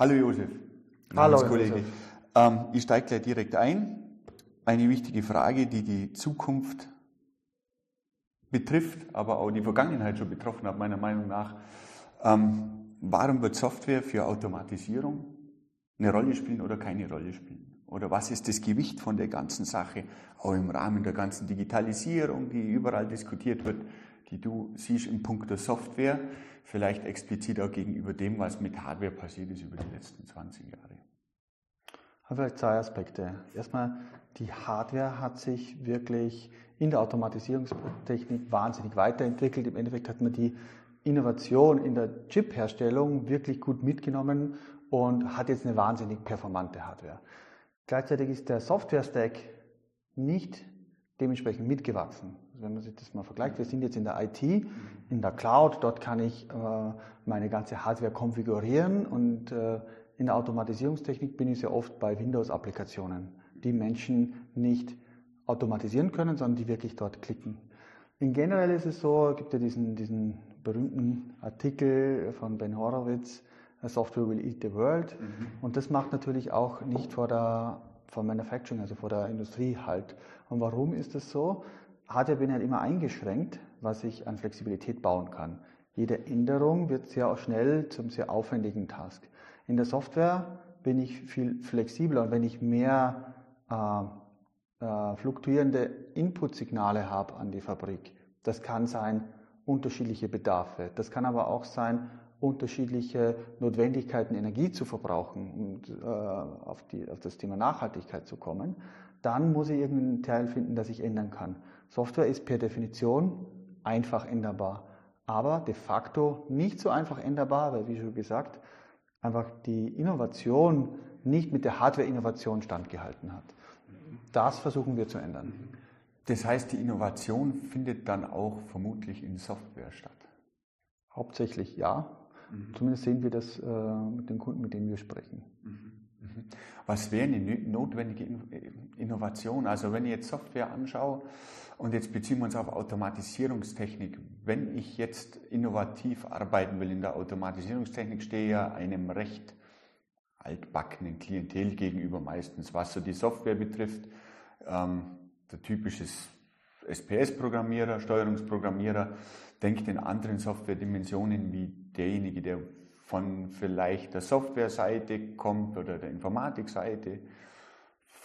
Hallo Josef. Hallo Kollege. Ähm, ich steige gleich direkt ein. Eine wichtige Frage, die die Zukunft betrifft, aber auch die Vergangenheit schon betroffen hat, meiner Meinung nach. Ähm, warum wird Software für Automatisierung eine Rolle spielen oder keine Rolle spielen? Oder was ist das Gewicht von der ganzen Sache, auch im Rahmen der ganzen Digitalisierung, die überall diskutiert wird, die du siehst im Punkt der Software, vielleicht explizit auch gegenüber dem, was mit Hardware passiert ist über die letzten 20 Jahre? Vielleicht zwei Aspekte. Erstmal, die Hardware hat sich wirklich in der Automatisierungstechnik wahnsinnig weiterentwickelt. Im Endeffekt hat man die Innovation in der Chip-Herstellung wirklich gut mitgenommen und hat jetzt eine wahnsinnig performante Hardware. Gleichzeitig ist der Software-Stack nicht dementsprechend mitgewachsen. Also wenn man sich das mal vergleicht, wir sind jetzt in der IT, in der Cloud, dort kann ich äh, meine ganze Hardware konfigurieren und äh, in der Automatisierungstechnik bin ich sehr oft bei Windows-Applikationen, die Menschen nicht automatisieren können, sondern die wirklich dort klicken. In generell ist es so, es gibt ja diesen, diesen berühmten Artikel von Ben Horowitz, Software will eat the world. Mhm. Und das macht natürlich auch nicht vor der vor Manufacturing, also vor der Industrie halt. Und warum ist das so? Hardware bin halt immer eingeschränkt, was ich an Flexibilität bauen kann. Jede Änderung wird sehr schnell zum sehr aufwendigen Task. In der Software bin ich viel flexibler und wenn ich mehr äh, äh, fluktuierende Inputsignale habe an die Fabrik, das kann sein unterschiedliche Bedarfe, das kann aber auch sein unterschiedliche Notwendigkeiten, Energie zu verbrauchen und äh, auf, die, auf das Thema Nachhaltigkeit zu kommen, dann muss ich irgendeinen Teil finden, das ich ändern kann. Software ist per Definition einfach änderbar, aber de facto nicht so einfach änderbar, weil wie schon gesagt, einfach die Innovation nicht mit der Hardware-Innovation standgehalten hat. Das versuchen wir zu ändern. Das heißt, die Innovation findet dann auch vermutlich in Software statt. Hauptsächlich ja. Mhm. Zumindest sehen wir das äh, mit den Kunden, mit denen wir sprechen. Mhm. Mhm. Was wäre eine notwendige Innovation? Also wenn ich jetzt Software anschaue und jetzt beziehen wir uns auf Automatisierungstechnik. Wenn ich jetzt innovativ arbeiten will in der Automatisierungstechnik, stehe ja einem recht altbackenen Klientel gegenüber meistens, was so die Software betrifft. Ähm, der typische SPS-Programmierer, Steuerungsprogrammierer denkt in anderen Software-Dimensionen wie derjenige, der von vielleicht der Software-Seite kommt oder der Informatik-Seite,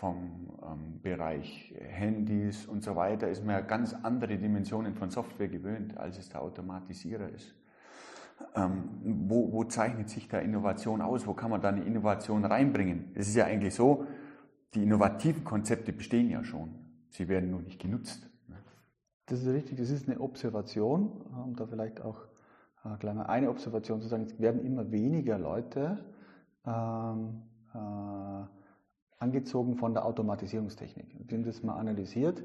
vom ähm, Bereich Handys und so weiter, ist man ja ganz andere Dimensionen von Software gewöhnt, als es der Automatisierer ist. Ähm, wo, wo zeichnet sich da Innovation aus? Wo kann man da eine Innovation reinbringen? Es ist ja eigentlich so, die innovativen Konzepte bestehen ja schon. Sie werden nur nicht genutzt. Ne? Das ist richtig, das ist eine Observation, um da vielleicht auch äh, gleich mal eine Observation zu sagen, es werden immer weniger Leute ähm, äh, angezogen von der Automatisierungstechnik. Wir haben das mal analysiert.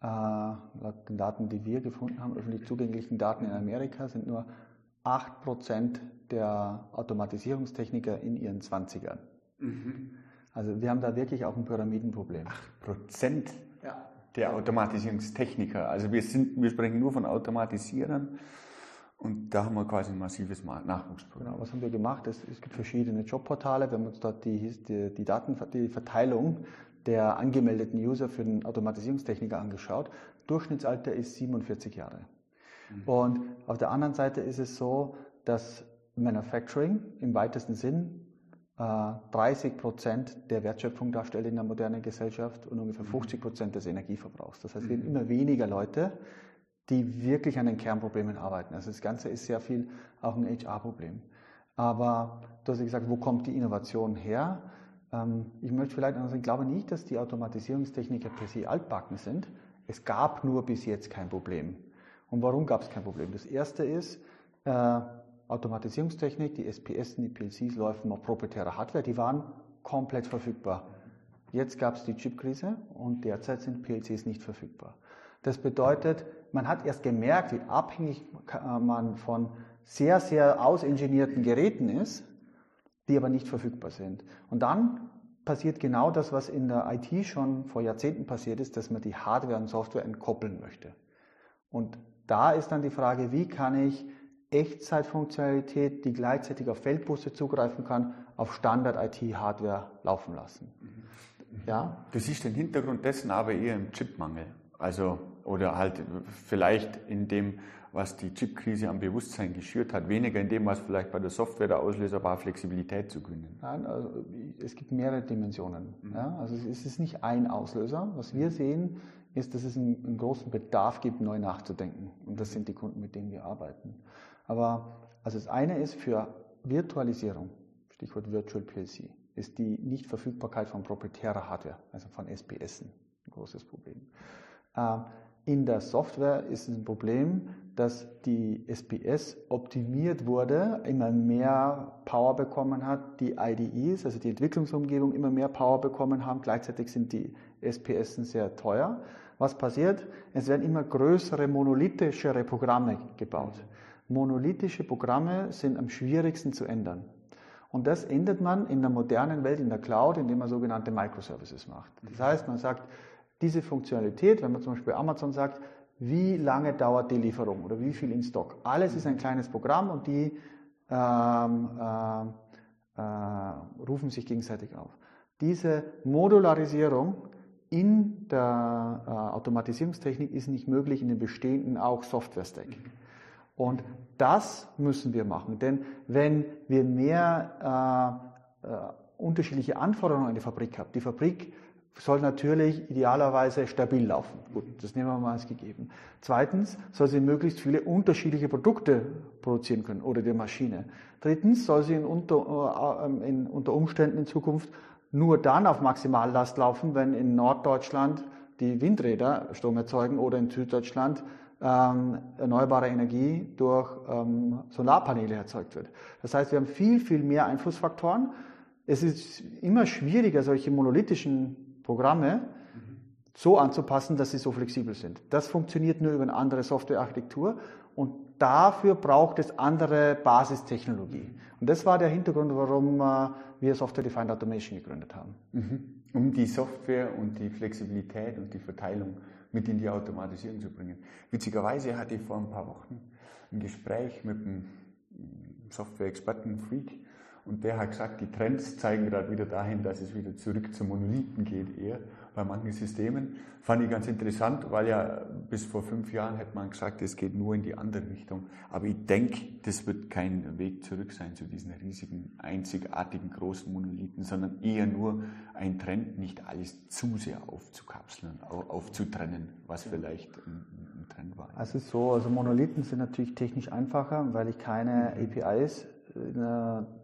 Äh, laut den Daten, die wir gefunden haben, öffentlich zugänglichen Daten in Amerika, sind nur 8% der Automatisierungstechniker in ihren 20ern. Mhm. Also wir haben da wirklich auch ein Pyramidenproblem. 8% ja. der Automatisierungstechniker. Also wir, sind, wir sprechen nur von Automatisierern. Und da haben wir quasi ein massives Nachwuchsprogramm. Genau, was haben wir gemacht? Es, es gibt verschiedene Jobportale. Wir haben uns dort die, die, die, Daten, die Verteilung der angemeldeten User für den Automatisierungstechniker angeschaut. Durchschnittsalter ist 47 Jahre. Mhm. Und auf der anderen Seite ist es so, dass Manufacturing im weitesten Sinn äh, 30 Prozent der Wertschöpfung darstellt in der modernen Gesellschaft und ungefähr 50 mhm. Prozent des Energieverbrauchs. Das heißt, wir haben mhm. immer weniger Leute, die wirklich an den Kernproblemen arbeiten. Also das Ganze ist sehr viel auch ein HR-Problem. Aber du hast ja gesagt, wo kommt die Innovation her? Ähm, ich möchte vielleicht noch sagen, ich glaube nicht, dass die Automatisierungstechniker per se altbacken sind. Es gab nur bis jetzt kein Problem. Und warum gab es kein Problem? Das erste ist, äh, Automatisierungstechnik, die SPS, die PLCs laufen auf proprietärer Hardware, die waren komplett verfügbar. Jetzt gab es die Chipkrise und derzeit sind PLCs nicht verfügbar. Das bedeutet, man hat erst gemerkt, wie abhängig man von sehr, sehr ausingenierten Geräten ist, die aber nicht verfügbar sind. Und dann passiert genau das, was in der IT schon vor Jahrzehnten passiert ist, dass man die Hardware und Software entkoppeln möchte. Und da ist dann die Frage, wie kann ich Echtzeitfunktionalität, die gleichzeitig auf Feldbusse zugreifen kann, auf Standard-IT-Hardware laufen lassen. Ja? Das ist der Hintergrund dessen aber eher im Chipmangel. Also, oder halt vielleicht in dem, was die Chipkrise am Bewusstsein geschürt hat, weniger in dem, was vielleicht bei der Software der Auslöser war, Flexibilität zu gewinnen. Nein, also es gibt mehrere Dimensionen. Mhm. Ja? Also es ist nicht ein Auslöser. Was wir sehen, ist, dass es einen, einen, großen Bedarf gibt, neu nachzudenken. Und das sind die Kunden, mit denen wir arbeiten. Aber also das eine ist für Virtualisierung, Stichwort Virtual PLC, ist die Nichtverfügbarkeit von proprietärer Hardware, also von SPS, ein großes Problem. Ähm, in der Software ist es ein Problem, dass die SPS optimiert wurde, immer mehr Power bekommen hat, die IDEs, also die Entwicklungsumgebung, immer mehr Power bekommen haben. Gleichzeitig sind die SPS sehr teuer. Was passiert? Es werden immer größere monolithischere Programme gebaut. Monolithische Programme sind am schwierigsten zu ändern. Und das ändert man in der modernen Welt, in der Cloud, indem man sogenannte Microservices macht. Das heißt, man sagt, diese Funktionalität, wenn man zum Beispiel Amazon sagt, wie lange dauert die Lieferung oder wie viel in Stock. Alles ist ein kleines Programm und die ähm, äh, äh, rufen sich gegenseitig auf. Diese Modularisierung in der äh, Automatisierungstechnik ist nicht möglich in den bestehenden auch Software-Stack. Und das müssen wir machen, denn wenn wir mehr äh, äh, unterschiedliche Anforderungen an die Fabrik haben, die Fabrik soll natürlich idealerweise stabil laufen. Gut, das nehmen wir mal als gegeben. Zweitens soll sie möglichst viele unterschiedliche Produkte produzieren können oder die Maschine. Drittens soll sie in unter, äh, in, unter Umständen in Zukunft nur dann auf Maximallast laufen, wenn in Norddeutschland die Windräder Strom erzeugen oder in Süddeutschland ähm, erneuerbare Energie durch ähm, Solarpaneele erzeugt wird. Das heißt, wir haben viel, viel mehr Einflussfaktoren. Es ist immer schwieriger, solche monolithischen Programme so anzupassen, dass sie so flexibel sind. Das funktioniert nur über eine andere Softwarearchitektur und dafür braucht es andere Basistechnologie. Und das war der Hintergrund, warum äh, wir Software Defined Automation gegründet haben. Mhm. Um die Software und die Flexibilität und die Verteilung mit in die Automatisierung zu bringen. Witzigerweise hatte ich vor ein paar Wochen ein Gespräch mit einem Software-Experten Freak, und der hat gesagt, die Trends zeigen gerade wieder dahin, dass es wieder zurück zu Monolithen geht, eher bei manchen Systemen. Fand ich ganz interessant, weil ja bis vor fünf Jahren hätte man gesagt, es geht nur in die andere Richtung. Aber ich denke, das wird kein Weg zurück sein zu diesen riesigen, einzigartigen, großen Monolithen, sondern eher nur ein Trend, nicht alles zu sehr aufzukapseln, aufzutrennen, was vielleicht ein, ein Trend war. Also so, also Monolithen sind natürlich technisch einfacher, weil ich keine mhm. APIs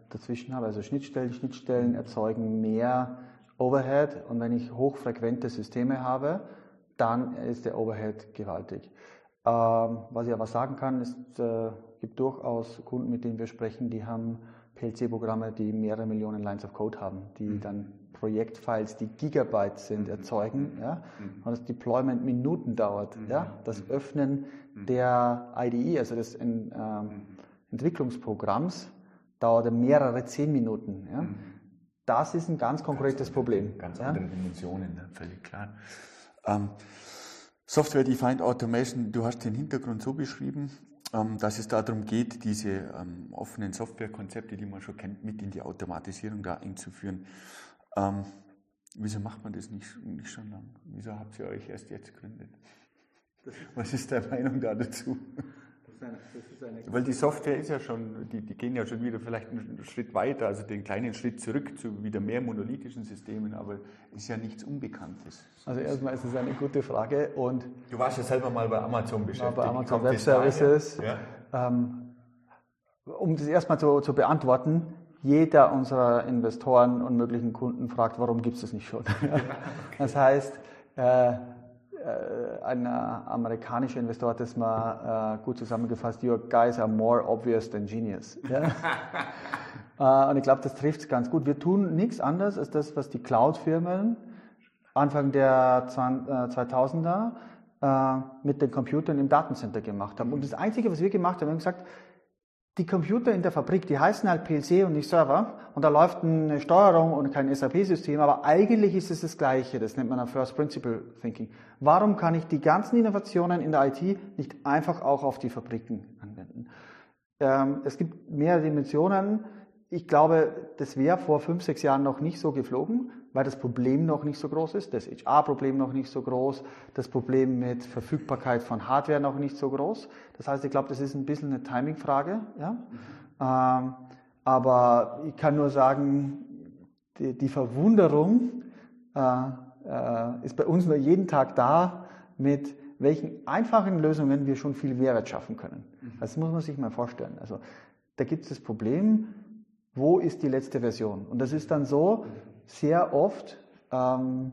dazwischen habe. Also Schnittstellen, Schnittstellen erzeugen mehr Overhead und wenn ich hochfrequente Systeme habe, dann ist der Overhead gewaltig. Ähm, was ich aber sagen kann, ist, es äh, gibt durchaus Kunden, mit denen wir sprechen, die haben PLC-Programme, die mehrere Millionen Lines of Code haben, die mhm. dann Projektfiles, die Gigabyte sind, mhm. erzeugen, ja, mhm. und das Deployment Minuten dauert, mhm. ja, das mhm. Öffnen mhm. der IDE, also des ähm, Entwicklungsprogramms, dauerte mehrere zehn Minuten. Ja? Mhm. Das ist ein ganz konkretes ganz Problem. Ganz ja? andere Dimensionen, ne? völlig klar. Ähm, Software-Defined Automation, du hast den Hintergrund so beschrieben, ähm, dass es darum geht, diese ähm, offenen Softwarekonzepte, die man schon kennt, mit in die Automatisierung da einzuführen. Ähm, wieso macht man das nicht, nicht schon lange? Wieso habt ihr euch erst jetzt gegründet? Was ist deine Meinung da dazu? Weil die Software ist ja schon, die, die gehen ja schon wieder vielleicht einen Schritt weiter, also den kleinen Schritt zurück zu wieder mehr monolithischen Systemen, aber ist ja nichts Unbekanntes. Also erstmal ist es eine gute Frage und du warst ja selber mal bei Amazon beschäftigt. Bei Amazon Web Services. Ja? Ähm, um das erstmal zu, zu beantworten, jeder unserer Investoren und möglichen Kunden fragt, warum gibt es das nicht schon? okay. Das heißt, äh, ein amerikanischer Investor hat das mal äh, gut zusammengefasst, your guys are more obvious than genius. Ja? Äh, und ich glaube, das trifft es ganz gut. Wir tun nichts anderes als das, was die Cloud-Firmen Anfang der 2000er mit den Computern im Datencenter gemacht haben. Und das Einzige, was wir gemacht haben, wir haben gesagt, die Computer in der Fabrik, die heißen halt PLC und nicht Server und da läuft eine Steuerung und kein SAP-System, aber eigentlich ist es das Gleiche. Das nennt man ein First Principle Thinking. Warum kann ich die ganzen Innovationen in der IT nicht einfach auch auf die Fabriken anwenden? Äh, ähm, es gibt mehrere Dimensionen. Ich glaube, das wäre vor fünf, sechs Jahren noch nicht so geflogen, weil das Problem noch nicht so groß ist, das HR-Problem noch nicht so groß, das Problem mit Verfügbarkeit von Hardware noch nicht so groß. Das heißt, ich glaube, das ist ein bisschen eine Timing-Frage. Ja? Mhm. Ähm, aber ich kann nur sagen, die, die Verwunderung äh, äh, ist bei uns nur jeden Tag da, mit welchen einfachen Lösungen wir schon viel Mehrwert schaffen können. Mhm. Das muss man sich mal vorstellen. Also da gibt es das Problem, wo ist die letzte Version? Und das ist dann so, sehr oft ähm,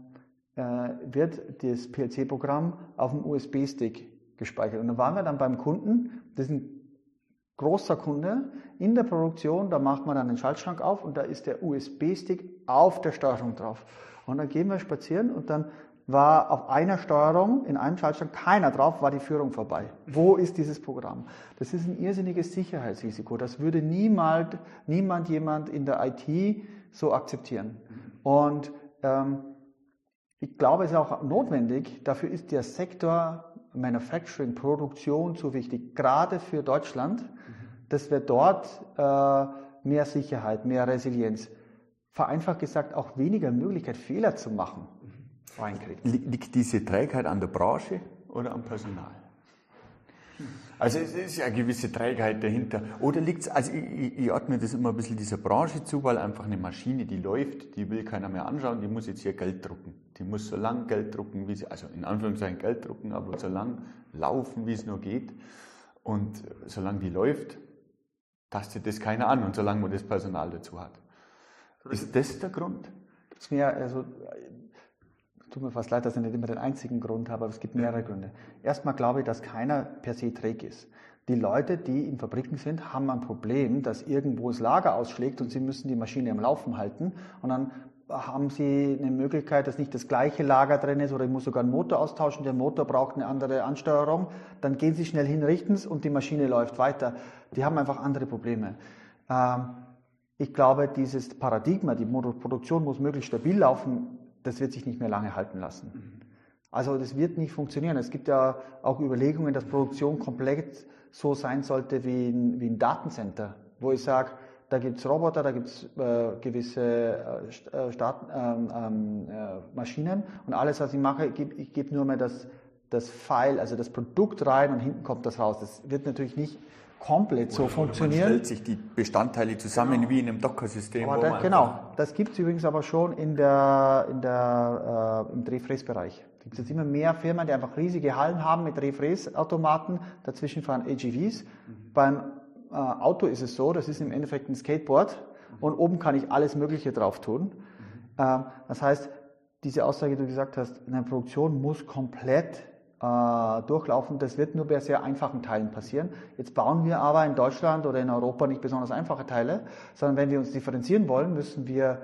äh, wird das PLC-Programm auf dem USB-Stick gespeichert. Und dann waren wir dann beim Kunden, das ist ein großer Kunde, in der Produktion, da macht man dann den Schaltschrank auf und da ist der USB-Stick auf der Steuerung drauf. Und dann gehen wir spazieren und dann war auf einer Steuerung, in einem Schaltschrank keiner drauf, war die Führung vorbei. Wo ist dieses Programm? Das ist ein irrsinniges Sicherheitsrisiko. Das würde niemals, niemand jemand in der IT so akzeptieren. Und ähm, ich glaube, es ist auch notwendig, dafür ist der Sektor Manufacturing, Produktion so wichtig, gerade für Deutschland, dass wir dort äh, mehr Sicherheit, mehr Resilienz, vereinfacht gesagt auch weniger Möglichkeit, Fehler zu machen reinkriegt. Liegt diese Trägheit an der Branche oder am Personal? Also es ist ja eine gewisse Trägheit dahinter. Oder liegt es, also ich, ich ordne das immer ein bisschen dieser Branche zu, weil einfach eine Maschine, die läuft, die will keiner mehr anschauen, die muss jetzt hier Geld drucken. Die muss so lang Geld drucken, wie sie, also in Anführungszeichen Geld drucken, aber so lang laufen, wie es nur geht. Und solange die läuft, tastet das keiner an und solange man das Personal dazu hat. Ist das der Grund? Das mir, also tut mir fast leid, dass ich nicht immer den einzigen Grund habe, aber es gibt mehrere Gründe. Erstmal glaube ich, dass keiner per se träg ist. Die Leute, die in Fabriken sind, haben ein Problem, dass irgendwo das Lager ausschlägt und sie müssen die Maschine am Laufen halten. Und dann haben sie eine Möglichkeit, dass nicht das gleiche Lager drin ist oder ich muss sogar einen Motor austauschen, der Motor braucht eine andere Ansteuerung. Dann gehen sie schnell hin, richten es und die Maschine läuft weiter. Die haben einfach andere Probleme. Ähm, ich glaube, dieses Paradigma, die Produktion muss möglichst stabil laufen, das wird sich nicht mehr lange halten lassen. Also das wird nicht funktionieren. Es gibt ja auch Überlegungen, dass Produktion komplett so sein sollte wie ein, wie ein Datencenter, wo ich sage, da gibt es Roboter, da gibt es äh, gewisse äh, äh Start, ähm, ähm, äh, Maschinen und alles, was ich mache, ich gebe geb nur mehr das, das File, also das Produkt rein und hinten kommt das raus. Das wird natürlich nicht komplett oder, so funktionieren. Man stellt sich die Bestandteile zusammen genau. wie in einem Docker-System. Da, genau, das gibt es übrigens aber schon in der, in der, äh, im Drehfräsbereich. Da gibt es jetzt immer mehr Firmen, die einfach riesige Hallen haben mit Drehfräsautomaten. Dazwischen fahren AGVs. Mhm. Beim äh, Auto ist es so, das ist im Endeffekt ein Skateboard mhm. und oben kann ich alles Mögliche drauf tun. Mhm. Äh, das heißt, diese Aussage, die du gesagt hast, eine Produktion muss komplett äh, durchlaufen. Das wird nur bei sehr einfachen Teilen passieren. Jetzt bauen wir aber in Deutschland oder in Europa nicht besonders einfache Teile, sondern wenn wir uns differenzieren wollen, müssen wir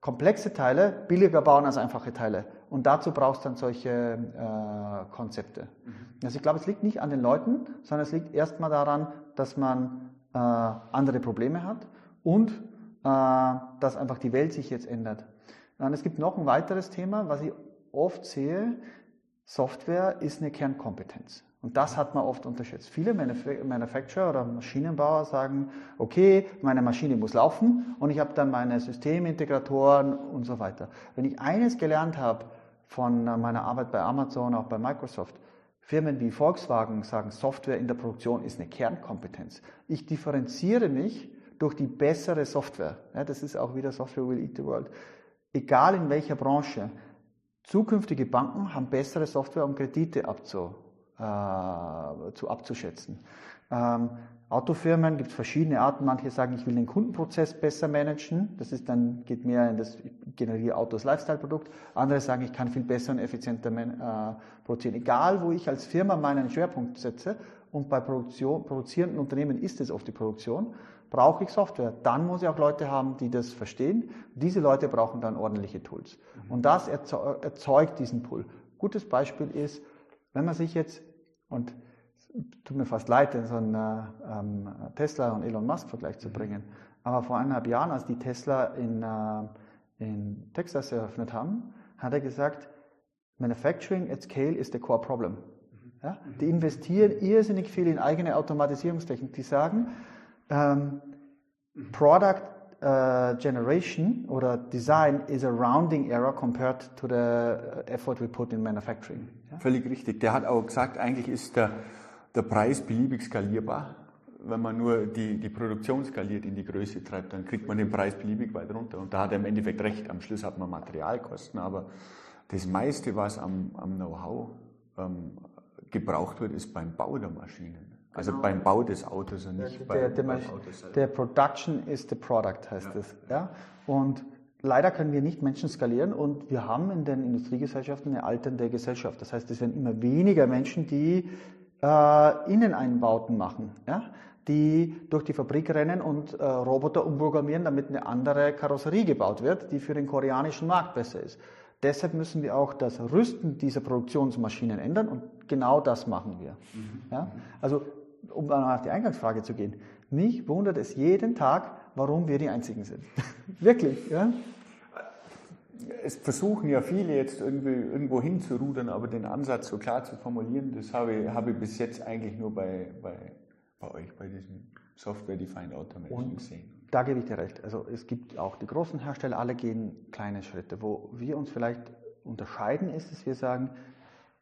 komplexe Teile billiger bauen als einfache Teile. Und dazu brauchst du dann solche äh, Konzepte. Mhm. Also ich glaube, es liegt nicht an den Leuten, sondern es liegt erstmal daran, dass man äh, andere Probleme hat und äh, dass einfach die Welt sich jetzt ändert. Und es gibt noch ein weiteres Thema, was ich oft sehe, Software ist eine Kernkompetenz. Und das hat man oft unterschätzt. Viele Manufacturer oder Maschinenbauer sagen, okay, meine Maschine muss laufen und ich habe dann meine Systemintegratoren und so weiter. Wenn ich eines gelernt habe von meiner Arbeit bei Amazon, auch bei Microsoft, Firmen wie Volkswagen sagen, Software in der Produktion ist eine Kernkompetenz. Ich differenziere mich durch die bessere Software. Ja, das ist auch wieder Software will eat the world. Egal in welcher Branche. Zukünftige Banken haben bessere Software, um Kredite abzu, äh, zu, abzuschätzen. Ähm, Autofirmen gibt es verschiedene Arten. Manche sagen, ich will den Kundenprozess besser managen. Das ist dann, geht mehr in das, ich generiere Autos Lifestyle-Produkt. Andere sagen, ich kann viel besser und effizienter äh, produzieren. Egal, wo ich als Firma meinen Schwerpunkt setze. Und bei Produktion, produzierenden Unternehmen ist es oft die Produktion brauche ich Software. Dann muss ich auch Leute haben, die das verstehen. Diese Leute brauchen dann ordentliche Tools. Mhm. Und das erzeugt diesen Pool. Gutes Beispiel ist, wenn man sich jetzt, und tut mir fast leid, so einen ähm, Tesla und Elon Musk Vergleich zu mhm. bringen, aber vor eineinhalb Jahren, als die Tesla in, äh, in Texas eröffnet haben, hat er gesagt, Manufacturing at scale is the core problem. Mhm. Ja? Die investieren irrsinnig viel in eigene Automatisierungstechnik. Die sagen, ähm, Product uh, generation oder Design is a rounding error compared to the effort we put in manufacturing. Ja? Völlig richtig. Der hat auch gesagt, eigentlich ist der, der Preis beliebig skalierbar. Wenn man nur die, die Produktion skaliert, in die Größe treibt, dann kriegt man den Preis beliebig weit runter. Und da hat er im Endeffekt recht. Am Schluss hat man Materialkosten, aber das meiste, was am, am Know-how ähm, gebraucht wird, ist beim Bau der Maschinen. Also genau. beim Bau des Autos und nicht der, bei, der, beim Auto selber. Der Production is the product heißt ja. es. Ja? Und leider können wir nicht Menschen skalieren und wir haben in den Industriegesellschaften eine alternde Gesellschaft. Das heißt, es werden immer weniger Menschen, die äh, Inneneinbauten machen. Ja? die durch die Fabrik rennen und äh, Roboter umprogrammieren, damit eine andere Karosserie gebaut wird, die für den koreanischen Markt besser ist. Deshalb müssen wir auch das Rüsten dieser Produktionsmaschinen ändern und genau das machen wir. Mhm. Ja? Also um dann auf die Eingangsfrage zu gehen, mich wundert es jeden Tag, warum wir die Einzigen sind. Wirklich. Ja? Es versuchen ja viele jetzt irgendwie irgendwo hinzurudern, aber den Ansatz so klar zu formulieren, das habe ich, habe ich bis jetzt eigentlich nur bei, bei, bei euch, bei diesem Software-Defined Automation gesehen. Da gebe ich dir recht. Also es gibt auch die großen Hersteller, alle gehen kleine Schritte. Wo wir uns vielleicht unterscheiden, ist, dass wir sagen,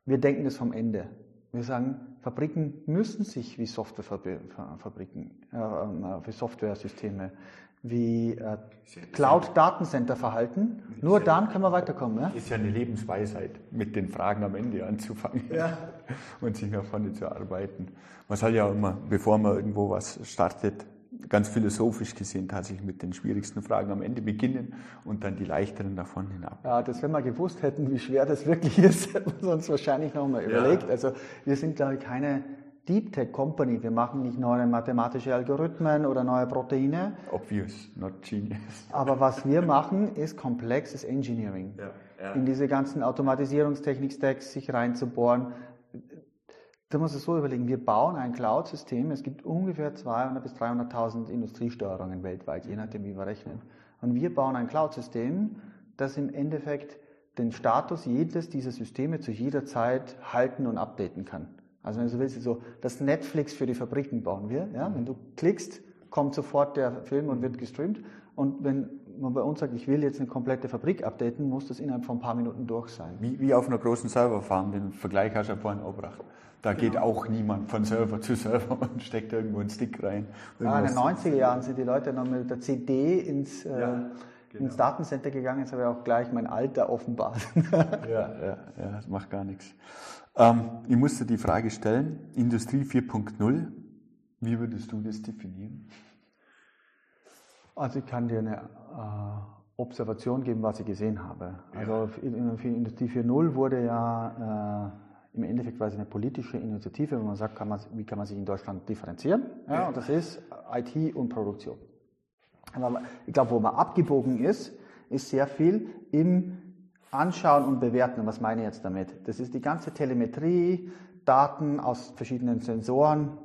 wir denken das vom Ende. Wir sagen, Fabriken müssen sich wie Softwarefabriken, äh, wie Softwaresysteme, wie äh, Cloud-Datencenter verhalten. Nur dann können wir weiterkommen. Ja? Ist ja eine Lebensweisheit, mit den Fragen am Ende anzufangen ja. und sich nach vorne zu arbeiten. Man soll ja immer, bevor man irgendwo was startet, ganz philosophisch gesehen tatsächlich mit den schwierigsten Fragen am Ende beginnen und dann die leichteren davon hinab. Ja, das, wenn wir gewusst hätten, wie schwer das wirklich ist, hätten wir uns wahrscheinlich nochmal ja. überlegt. Also wir sind, glaube ich, keine Deep Tech Company. Wir machen nicht neue mathematische Algorithmen oder neue Proteine. Obvious, not genius. Aber was wir machen, ist komplexes Engineering. Ja, ja. In diese ganzen Automatisierungstechnik-Stacks sich reinzubohren, da muss man so überlegen, wir bauen ein Cloud-System, es gibt ungefähr 200.000 bis 300.000 Industriesteuerungen weltweit, je nachdem, wie wir rechnen. Und wir bauen ein Cloud-System, das im Endeffekt den Status jedes dieser Systeme zu jeder Zeit halten und updaten kann. Also wenn du so willst, so das Netflix für die Fabriken bauen wir. Ja? Wenn du klickst, kommt sofort der Film und wird gestreamt. Und wenn man bei uns sagt, ich will jetzt eine komplette Fabrik updaten, muss das innerhalb von ein paar Minuten durch sein. Wie, wie auf einer großen Serverfarm, den Vergleich hast du ja vorhin gebracht. Da geht genau. auch niemand von Server zu Server und steckt irgendwo einen Stick rein. Ah, in den 90er Jahren sind die Leute noch mit der CD ins, äh, ja, genau. ins Datencenter gegangen. Jetzt habe ich auch gleich mein Alter offenbart. ja, ja, ja, das macht gar nichts. Ähm, ich musste die Frage stellen, Industrie 4.0, wie würdest du das definieren? Also ich kann dir eine äh, Observation geben, was ich gesehen habe. Also in, in Industrie 4.0 wurde ja äh, im Endeffekt es eine politische Initiative, wo man sagt, kann man, wie kann man sich in Deutschland differenzieren? Ja, und das ist IT und Produktion. Aber ich glaube, wo man abgebogen ist, ist sehr viel im Anschauen und Bewerten. Und was meine ich jetzt damit? Das ist die ganze Telemetrie, Daten aus verschiedenen Sensoren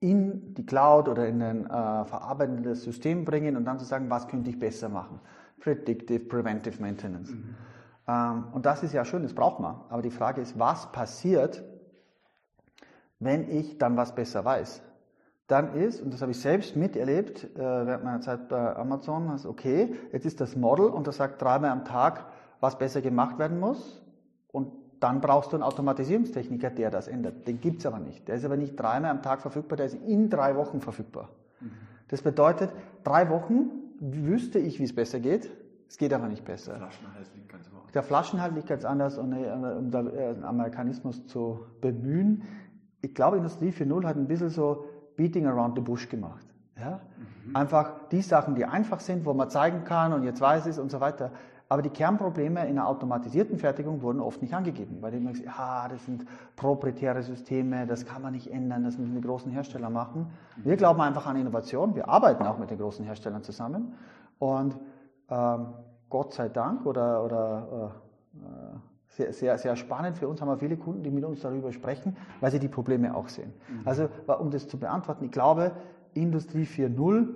in die Cloud oder in ein äh, verarbeitendes System bringen und dann zu sagen, was könnte ich besser machen? Predictive, Preventive Maintenance. Mhm. Ähm, und das ist ja schön, das braucht man. Aber die Frage ist, was passiert, wenn ich dann was besser weiß? Dann ist, und das habe ich selbst miterlebt äh, während meiner Zeit bei Amazon, ist okay, jetzt ist das Model und das sagt dreimal am Tag, was besser gemacht werden muss. Und dann brauchst du einen Automatisierungstechniker, der das ändert. Den gibt es aber nicht. Der ist aber nicht dreimal am Tag verfügbar, der ist in drei Wochen verfügbar. Mhm. Das bedeutet, drei Wochen wüsste ich, wie es besser geht. Es geht aber nicht besser. Flaschenhals liegt ganz woanders. Der Flaschenhalt liegt ganz anders, um einen äh, Amerikanismus zu bemühen. Ich glaube, Industrie 4.0 hat ein bisschen so Beating around the bush gemacht. Ja? Mhm. Einfach die Sachen, die einfach sind, wo man zeigen kann und jetzt weiß es und so weiter. Aber die Kernprobleme in einer automatisierten Fertigung wurden oft nicht angegeben, weil die immer gesagt ja, das sind proprietäre Systeme, das kann man nicht ändern, das müssen die großen Hersteller machen. Wir glauben einfach an Innovation, wir arbeiten auch mit den großen Herstellern zusammen und ähm, Gott sei Dank oder, oder äh, sehr, sehr, sehr spannend für uns, haben wir viele Kunden, die mit uns darüber sprechen, weil sie die Probleme auch sehen. Mhm. Also um das zu beantworten, ich glaube, Industrie 4.0,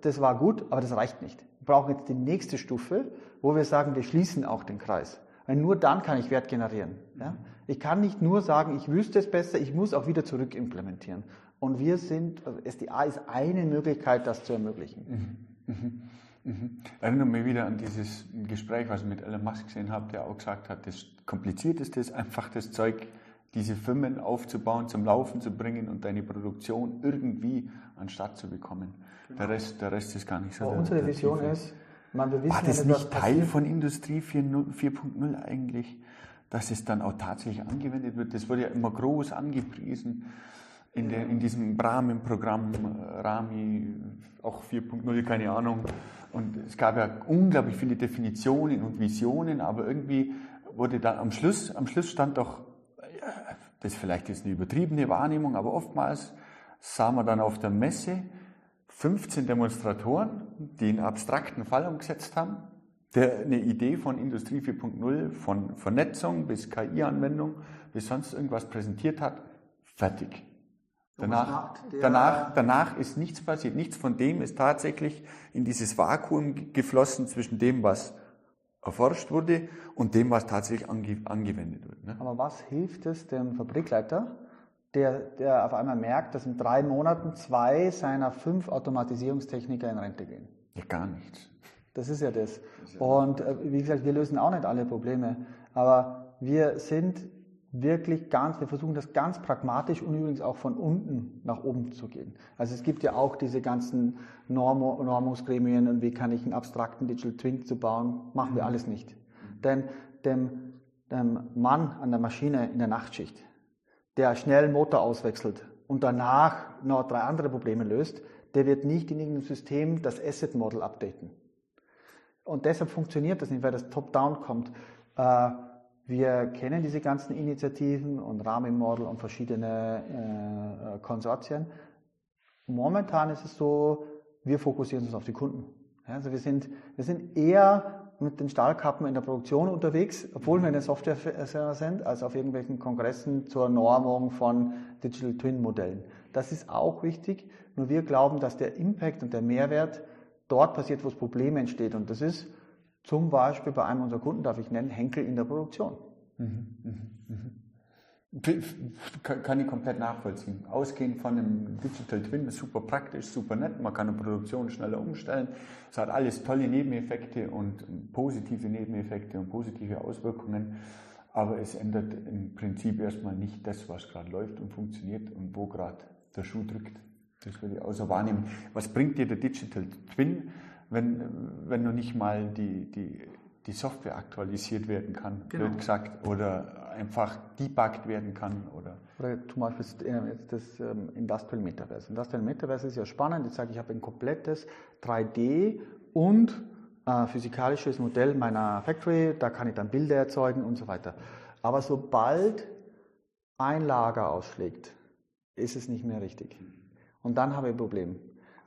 das war gut, aber das reicht nicht. Brauchen jetzt die nächste Stufe, wo wir sagen, wir schließen auch den Kreis. Weil nur dann kann ich Wert generieren. Ja? Ich kann nicht nur sagen, ich wüsste es besser, ich muss auch wieder zurück implementieren. Und wir sind, SDA ist eine Möglichkeit, das zu ermöglichen. Mhm. Mhm. Mhm. Erinnere mich wieder an dieses Gespräch, was ich mit Elon Musk gesehen habe, der auch gesagt hat, das Komplizierteste ist einfach das Zeug, diese Firmen aufzubauen, zum Laufen zu bringen und deine Produktion irgendwie an Start zu bekommen. Genau. Der, Rest, der Rest ist gar nicht so. Aber unsere Vision Tiefe. ist, man, wir wissen War das nicht Teil von Industrie 4.0 eigentlich, dass es dann auch tatsächlich angewendet wird? Das wurde ja immer groß angepriesen in, der, in diesem Rahmenprogramm, Rami, auch 4.0, keine Ahnung. Und es gab ja unglaublich viele Definitionen und Visionen, aber irgendwie wurde dann am Schluss, am Schluss stand doch, das vielleicht ist eine übertriebene Wahrnehmung, aber oftmals sah man dann auf der Messe 15 Demonstratoren, die einen abstrakten Fall umgesetzt haben, der eine Idee von Industrie 4.0, von Vernetzung bis KI-Anwendung bis sonst irgendwas präsentiert hat, fertig. Danach, danach, danach ist nichts passiert. Nichts von dem ist tatsächlich in dieses Vakuum geflossen zwischen dem, was erforscht wurde und dem, was tatsächlich ange angewendet wird. Ne? Aber was hilft es dem Fabrikleiter, der, der auf einmal merkt, dass in drei Monaten zwei seiner fünf Automatisierungstechniker in Rente gehen? Ja, gar nichts. Das ist ja das. Und äh, wie gesagt, wir lösen auch nicht alle Probleme, aber wir sind wirklich ganz, wir versuchen das ganz pragmatisch und übrigens auch von unten nach oben zu gehen. Also es gibt ja auch diese ganzen Norm Normungsgremien und wie kann ich einen abstrakten Digital Twin zu bauen, machen wir mhm. alles nicht. Denn dem, dem Mann an der Maschine in der Nachtschicht, der schnell einen Motor auswechselt und danach noch drei andere Probleme löst, der wird nicht in irgendeinem System das Asset Model updaten. Und deshalb funktioniert das nicht, weil das Top-Down kommt. Äh, wir kennen diese ganzen Initiativen und Rahmenmodel und verschiedene äh, Konsortien. Momentan ist es so, wir fokussieren uns auf die Kunden. Also wir sind, wir sind eher mit den Stahlkappen in der Produktion unterwegs, obwohl wir eine Software sind, als auf irgendwelchen Kongressen zur Normung von Digital Twin Modellen. Das ist auch wichtig, nur wir glauben, dass der Impact und der Mehrwert dort passiert, wo das Problem entsteht. Und das ist zum Beispiel bei einem unserer Kunden, darf ich nennen, Henkel in der Produktion. Mhm, mh, mh. Kann ich komplett nachvollziehen. Ausgehend von einem Digital Twin ist super praktisch, super nett. Man kann eine Produktion schneller umstellen. Es hat alles tolle Nebeneffekte und positive Nebeneffekte und positive Auswirkungen. Aber es ändert im Prinzip erstmal nicht das, was gerade läuft und funktioniert und wo gerade der Schuh drückt. Das würde ich außer wahrnehmen. Was bringt dir der Digital Twin? wenn, wenn noch nicht mal die, die, die Software aktualisiert werden kann, genau. wird gesagt, oder einfach debuggt werden kann. Oder, oder zum Beispiel das, das ähm, Industrial Metaverse. Industrial Metaverse ist ja spannend. Ich sage, ich habe ein komplettes 3D und äh, physikalisches Modell meiner Factory, da kann ich dann Bilder erzeugen und so weiter. Aber sobald ein Lager ausschlägt, ist es nicht mehr richtig. Und dann habe ich ein Problem.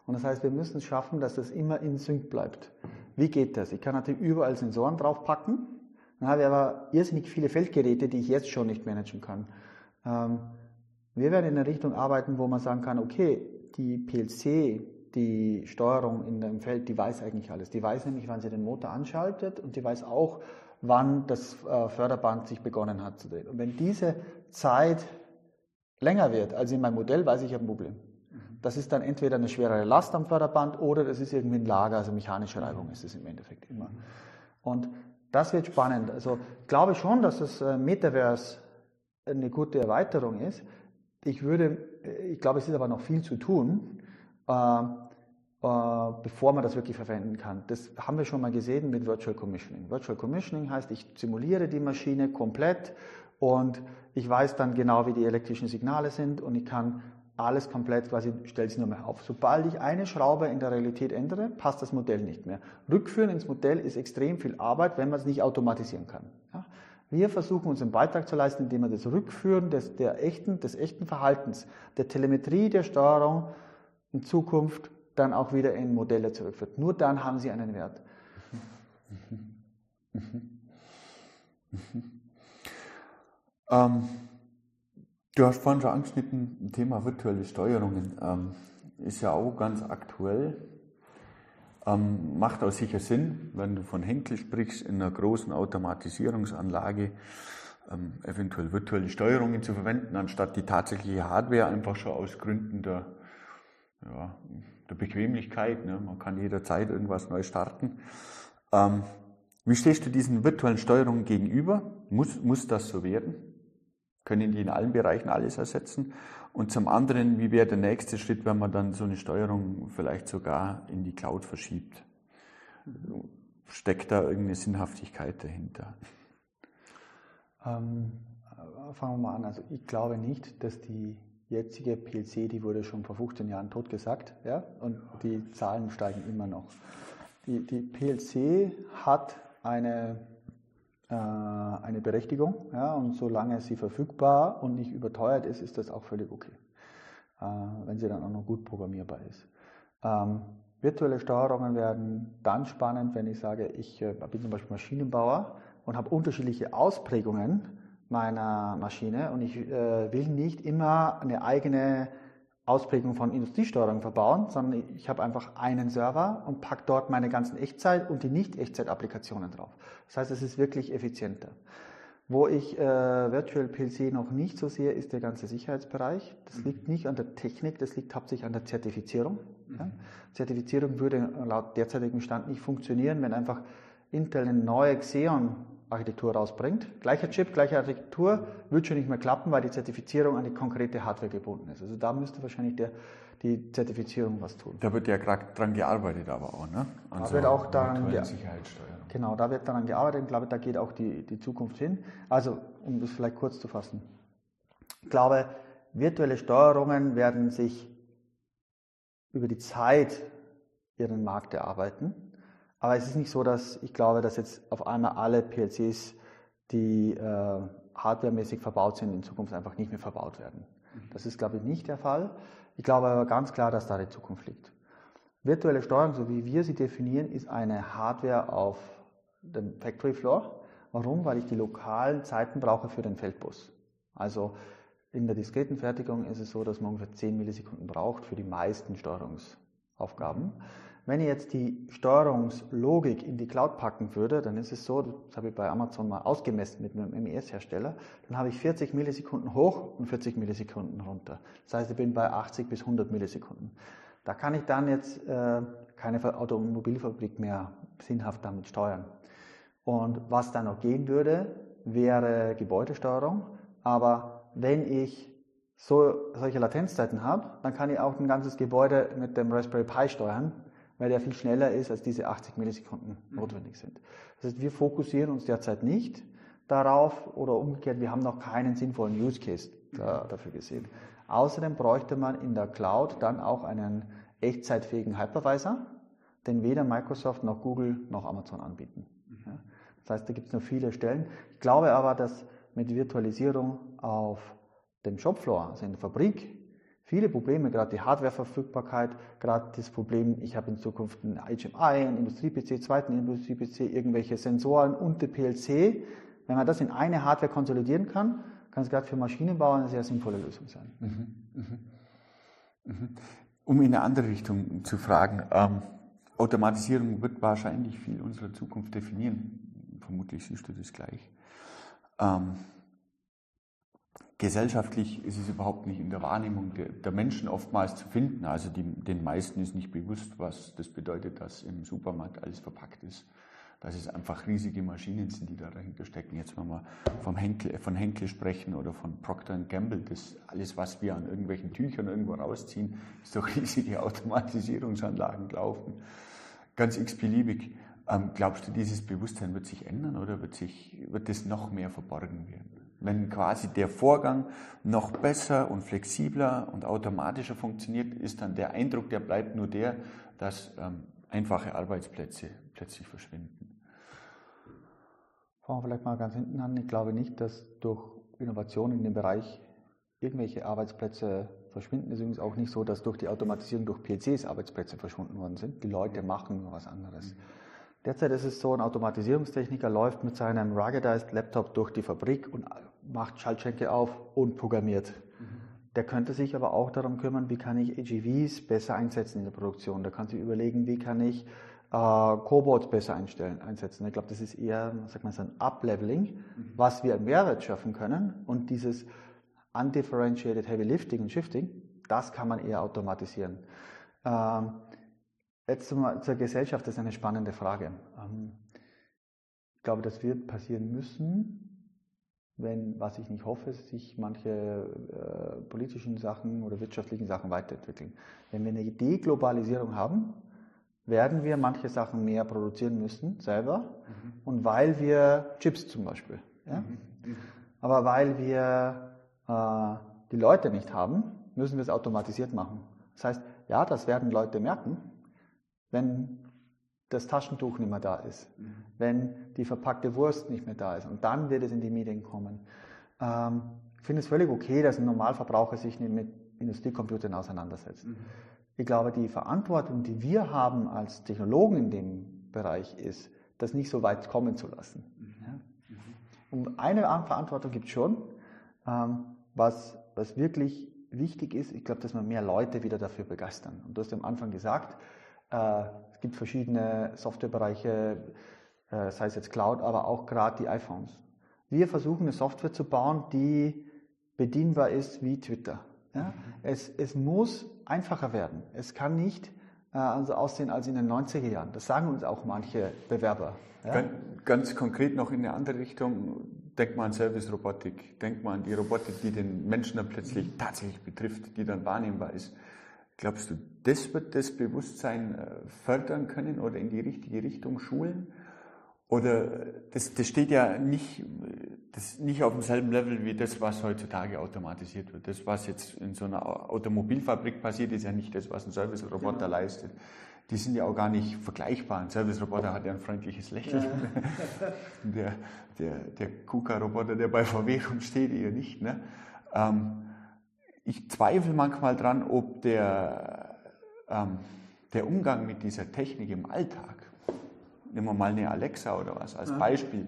Und das heißt, wir müssen es schaffen, dass das immer in Sync bleibt. Wie geht das? Ich kann natürlich überall Sensoren draufpacken, dann habe ich aber irrsinnig viele Feldgeräte, die ich jetzt schon nicht managen kann. Ähm, wir werden in eine Richtung arbeiten, wo man sagen kann, okay, die PLC, die Steuerung in dem Feld, die weiß eigentlich alles. Die weiß nämlich, wann sie den Motor anschaltet und die weiß auch, wann das äh, Förderband sich begonnen hat zu drehen. Und wenn diese Zeit länger wird als in meinem Modell, weiß ich, ich habe ein Problem. Das ist dann entweder eine schwerere Last am Förderband oder das ist irgendwie ein Lager, also mechanische Reibung ist es im Endeffekt immer. Und das wird spannend. Also glaube ich schon, dass das äh, Metaverse eine gute Erweiterung ist. Ich würde, äh, ich glaube, es ist aber noch viel zu tun, äh, äh, bevor man das wirklich verwenden kann. Das haben wir schon mal gesehen mit Virtual Commissioning. Virtual Commissioning heißt, ich simuliere die Maschine komplett und ich weiß dann genau, wie die elektrischen Signale sind und ich kann alles komplett quasi, stellt sich nur mehr auf. Sobald ich eine Schraube in der Realität ändere, passt das Modell nicht mehr. Rückführen ins Modell ist extrem viel Arbeit, wenn man es nicht automatisieren kann. Ja? Wir versuchen unseren Beitrag zu leisten, indem wir das Rückführen des, der echten, des echten Verhaltens, der Telemetrie der Steuerung in Zukunft dann auch wieder in Modelle zurückführt. Nur dann haben sie einen Wert. Ähm, Du hast vorhin schon angeschnitten, Thema virtuelle Steuerungen ähm, ist ja auch ganz aktuell. Ähm, macht auch sicher Sinn, wenn du von Henkel sprichst, in einer großen Automatisierungsanlage ähm, eventuell virtuelle Steuerungen zu verwenden, anstatt die tatsächliche Hardware, einfach schon aus Gründen der, ja, der Bequemlichkeit. Ne? Man kann jederzeit irgendwas neu starten. Ähm, wie stehst du diesen virtuellen Steuerungen gegenüber? Muss, muss das so werden? Können die in allen Bereichen alles ersetzen? Und zum anderen, wie wäre der nächste Schritt, wenn man dann so eine Steuerung vielleicht sogar in die Cloud verschiebt? Steckt da irgendeine Sinnhaftigkeit dahinter? Ähm, fangen wir mal an. Also ich glaube nicht, dass die jetzige PLC, die wurde schon vor 15 Jahren totgesagt, ja, und die Zahlen steigen immer noch. Die, die PLC hat eine, eine Berechtigung, ja, und solange sie verfügbar und nicht überteuert ist, ist das auch völlig okay, äh, wenn sie dann auch noch gut programmierbar ist. Ähm, virtuelle Steuerungen werden dann spannend, wenn ich sage, ich äh, bin zum Beispiel Maschinenbauer und habe unterschiedliche Ausprägungen meiner Maschine und ich äh, will nicht immer eine eigene Ausprägung von Industriesteuerung verbauen, sondern ich habe einfach einen Server und packe dort meine ganzen Echtzeit- und die Nicht-Echtzeit-Applikationen drauf. Das heißt, es ist wirklich effizienter. Wo ich äh, Virtual PLC noch nicht so sehe, ist der ganze Sicherheitsbereich. Das liegt nicht an der Technik, das liegt hauptsächlich an der Zertifizierung. Ja? Zertifizierung würde laut derzeitigem Stand nicht funktionieren, wenn einfach Intel eine neue Xeon Architektur rausbringt. Gleicher Chip, gleiche Architektur, wird schon nicht mehr klappen, weil die Zertifizierung an die konkrete Hardware gebunden ist. Also da müsste wahrscheinlich der, die Zertifizierung was tun. Da wird ja gerade dran gearbeitet, aber auch, ne? An da so wird auch daran Genau, da wird daran gearbeitet. Ich glaube, da geht auch die, die Zukunft hin. Also, um das vielleicht kurz zu fassen. Ich glaube, virtuelle Steuerungen werden sich über die Zeit ihren Markt erarbeiten. Aber es ist nicht so, dass ich glaube, dass jetzt auf einmal alle PLCs, die äh, hardwaremäßig verbaut sind, in Zukunft einfach nicht mehr verbaut werden. Mhm. Das ist, glaube ich, nicht der Fall. Ich glaube aber ganz klar, dass da die Zukunft liegt. Virtuelle Steuerung, so wie wir sie definieren, ist eine Hardware auf dem Factory Floor. Warum? Weil ich die lokalen Zeiten brauche für den Feldbus. Also in der diskreten Fertigung ist es so, dass man ungefähr 10 Millisekunden braucht für die meisten Steuerungsaufgaben. Wenn ich jetzt die Steuerungslogik in die Cloud packen würde, dann ist es so, das habe ich bei Amazon mal ausgemessen mit einem MES-Hersteller, dann habe ich 40 Millisekunden hoch und 40 Millisekunden runter. Das heißt, ich bin bei 80 bis 100 Millisekunden. Da kann ich dann jetzt äh, keine Automobilfabrik mehr sinnhaft damit steuern. Und was dann noch gehen würde, wäre Gebäudesteuerung. Aber wenn ich so, solche Latenzzeiten habe, dann kann ich auch ein ganzes Gebäude mit dem Raspberry Pi steuern weil der viel schneller ist, als diese 80 Millisekunden mhm. notwendig sind. Das heißt, wir fokussieren uns derzeit nicht darauf oder umgekehrt, wir haben noch keinen sinnvollen Use Case da, mhm. dafür gesehen. Außerdem bräuchte man in der Cloud dann auch einen echtzeitfähigen Hypervisor, den weder Microsoft noch Google noch Amazon anbieten. Mhm. Das heißt, da gibt es noch viele Stellen. Ich glaube aber, dass mit Virtualisierung auf dem Shopfloor, also in der Fabrik, viele Probleme, gerade die Hardwareverfügbarkeit, gerade das Problem, ich habe in Zukunft ein HMI, ein Industrie-PC, zweiten Industrie-PC, irgendwelche Sensoren und die PLC. Wenn man das in eine Hardware konsolidieren kann, kann es gerade für Maschinenbauer eine sehr sinnvolle Lösung sein. Mhm, mhm, mhm. Um in eine andere Richtung zu fragen, ähm, Automatisierung wird wahrscheinlich viel unserer Zukunft definieren. Vermutlich siehst du das gleich. Ähm, gesellschaftlich ist es überhaupt nicht in der Wahrnehmung der, der Menschen oftmals zu finden. Also die, den meisten ist nicht bewusst, was das bedeutet, dass im Supermarkt alles verpackt ist. Dass es einfach riesige Maschinen sind, die da dahinter stecken. Jetzt, wenn wir vom Henkel, von Henkel sprechen oder von Procter Gamble, das alles, was wir an irgendwelchen Tüchern irgendwo rausziehen, ist doch riesige Automatisierungsanlagen laufen. Ganz x-beliebig. Ähm, glaubst du, dieses Bewusstsein wird sich ändern oder wird, sich, wird das noch mehr verborgen werden? Wenn quasi der Vorgang noch besser und flexibler und automatischer funktioniert, ist dann der Eindruck, der bleibt nur der, dass ähm, einfache Arbeitsplätze plötzlich verschwinden. Fangen wir vielleicht mal ganz hinten an. Ich glaube nicht, dass durch Innovation in dem Bereich irgendwelche Arbeitsplätze verschwinden. Es ist übrigens auch nicht so, dass durch die Automatisierung durch PCs Arbeitsplätze verschwunden worden sind. Die Leute machen nur was anderes. Mhm. Derzeit ist es so, ein Automatisierungstechniker läuft mit seinem ruggedized Laptop durch die Fabrik und macht Schaltschränke auf und programmiert. Mhm. Der könnte sich aber auch darum kümmern, wie kann ich AGVs besser einsetzen in der Produktion. Da kann sich überlegen, wie kann ich äh, Cobots besser einstellen, einsetzen. Ich glaube, das ist eher, sag mal, so ein Upleveling, mhm. was wir an Mehrwert schaffen können. Und dieses undifferentiated Heavy Lifting und Shifting, das kann man eher automatisieren. Ähm, jetzt zum, zur Gesellschaft, das ist eine spannende Frage. Ähm, ich glaube, das wird passieren müssen, wenn, was ich nicht hoffe, sich manche äh, politischen Sachen oder wirtschaftlichen Sachen weiterentwickeln. Wenn wir eine Deglobalisierung haben, werden wir manche Sachen mehr produzieren müssen, selber. Mhm. Und weil wir Chips zum Beispiel. Ja? Mhm. mhm. Aber weil wir äh, die Leute nicht haben, müssen wir es automatisiert machen. Das heißt, ja, das werden Leute merken, wenn das Taschentuch nicht mehr da ist, mhm. wenn die verpackte Wurst nicht mehr da ist. Und dann wird es in die Medien kommen. Ähm, ich finde es völlig okay, dass ein Normalverbraucher sich nicht mit Industriecomputern auseinandersetzt. Mhm. Ich glaube, die Verantwortung, die wir haben als Technologen in dem Bereich, ist, das nicht so weit kommen zu lassen. Mhm. Mhm. Und eine Verantwortung gibt es schon, ähm, was, was wirklich wichtig ist, ich glaube, dass wir mehr Leute wieder dafür begeistern. Und du hast am Anfang gesagt, äh, gibt verschiedene Softwarebereiche, äh, sei es jetzt Cloud, aber auch gerade die iPhones. Wir versuchen eine Software zu bauen, die bedienbar ist wie Twitter. Ja? Mhm. Es, es muss einfacher werden. Es kann nicht äh, also aussehen als in den 90er Jahren. Das sagen uns auch manche Bewerber. Ja? Ganz, ganz, konkret noch in eine andere Richtung. Denk mal an Service-Robotik. Denk mal an die Robotik, die den Menschen dann plötzlich tatsächlich betrifft, die dann wahrnehmbar ist. Glaubst du, das wird das Bewusstsein äh, fördern können oder in die richtige Richtung schulen? Oder das, das steht ja nicht, das nicht auf demselben Level wie das, was heutzutage automatisiert wird. Das, was jetzt in so einer Automobilfabrik passiert, ist ja nicht das, was ein Service-Roboter genau. leistet. Die sind ja auch gar nicht vergleichbar. Ein Service-Roboter hat ja ein freundliches Lächeln. Ja. der der, der KUKA-Roboter, der bei VW rumsteht, eher nicht. Ne? Ähm, ich zweifle manchmal dran, ob der, ähm, der Umgang mit dieser Technik im Alltag, nehmen wir mal eine Alexa oder was als Beispiel,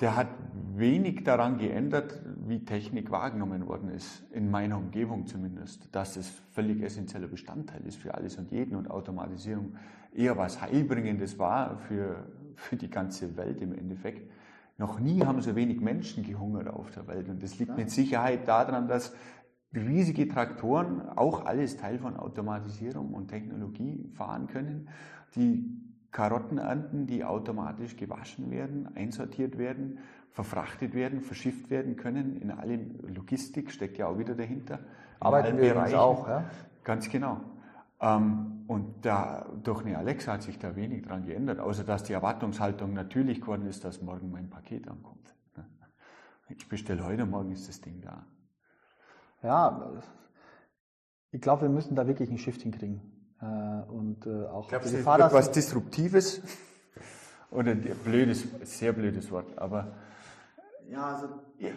der hat wenig daran geändert, wie Technik wahrgenommen worden ist, in meiner Umgebung zumindest, dass es völlig essentieller Bestandteil ist für alles und jeden und Automatisierung eher was Heilbringendes war für, für die ganze Welt im Endeffekt. Noch nie haben so wenig Menschen gehungert auf der Welt und das liegt mit Sicherheit daran, dass riesige Traktoren, auch alles Teil von Automatisierung und Technologie fahren können, die Karotten ernten, die automatisch gewaschen werden, einsortiert werden, verfrachtet werden, verschifft werden können. In allem Logistik steckt ja auch wieder dahinter. Arbeiten wir Bereichen. auch, ja? Ganz genau. Ähm, und da, durch eine Alexa hat sich da wenig dran geändert, außer dass die Erwartungshaltung natürlich geworden ist, dass morgen mein Paket ankommt. Ich bestelle heute, morgen ist das Ding da. Ja, ich glaube, wir müssen da wirklich ein Shift hinkriegen. Äh, und äh, auch Glaubst du, Gefahr, was Disruptives oder blödes, sehr blödes Wort, aber ja, also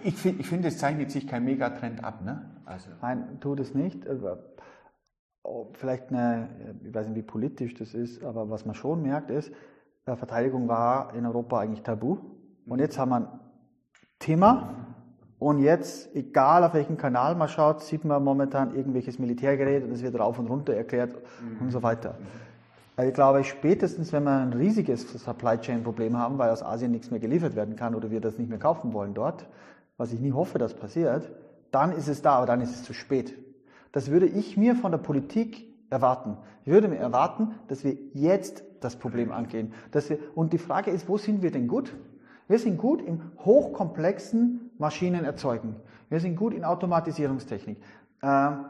ich, finde, find, es zeichnet sich kein Megatrend ab, ne? Also. Nein, tut es nicht. Oh, vielleicht eine, ich weiß nicht, wie politisch das ist, aber was man schon merkt, ist, Verteidigung war in Europa eigentlich tabu. Und jetzt haben wir ein Thema, und jetzt, egal auf welchen Kanal man schaut, sieht man momentan irgendwelches Militärgerät und es wird rauf und runter erklärt mhm. und so weiter. Ich glaube, spätestens, wenn wir ein riesiges Supply Chain Problem haben, weil aus Asien nichts mehr geliefert werden kann oder wir das nicht mehr kaufen wollen dort, was ich nie hoffe, dass passiert, dann ist es da, aber dann ist es zu spät. Das würde ich mir von der Politik erwarten. Ich würde mir erwarten, dass wir jetzt das Problem angehen. Dass wir, und die Frage ist, wo sind wir denn gut? Wir sind gut im hochkomplexen Maschinen erzeugen. Wir sind gut in Automatisierungstechnik. Ähm,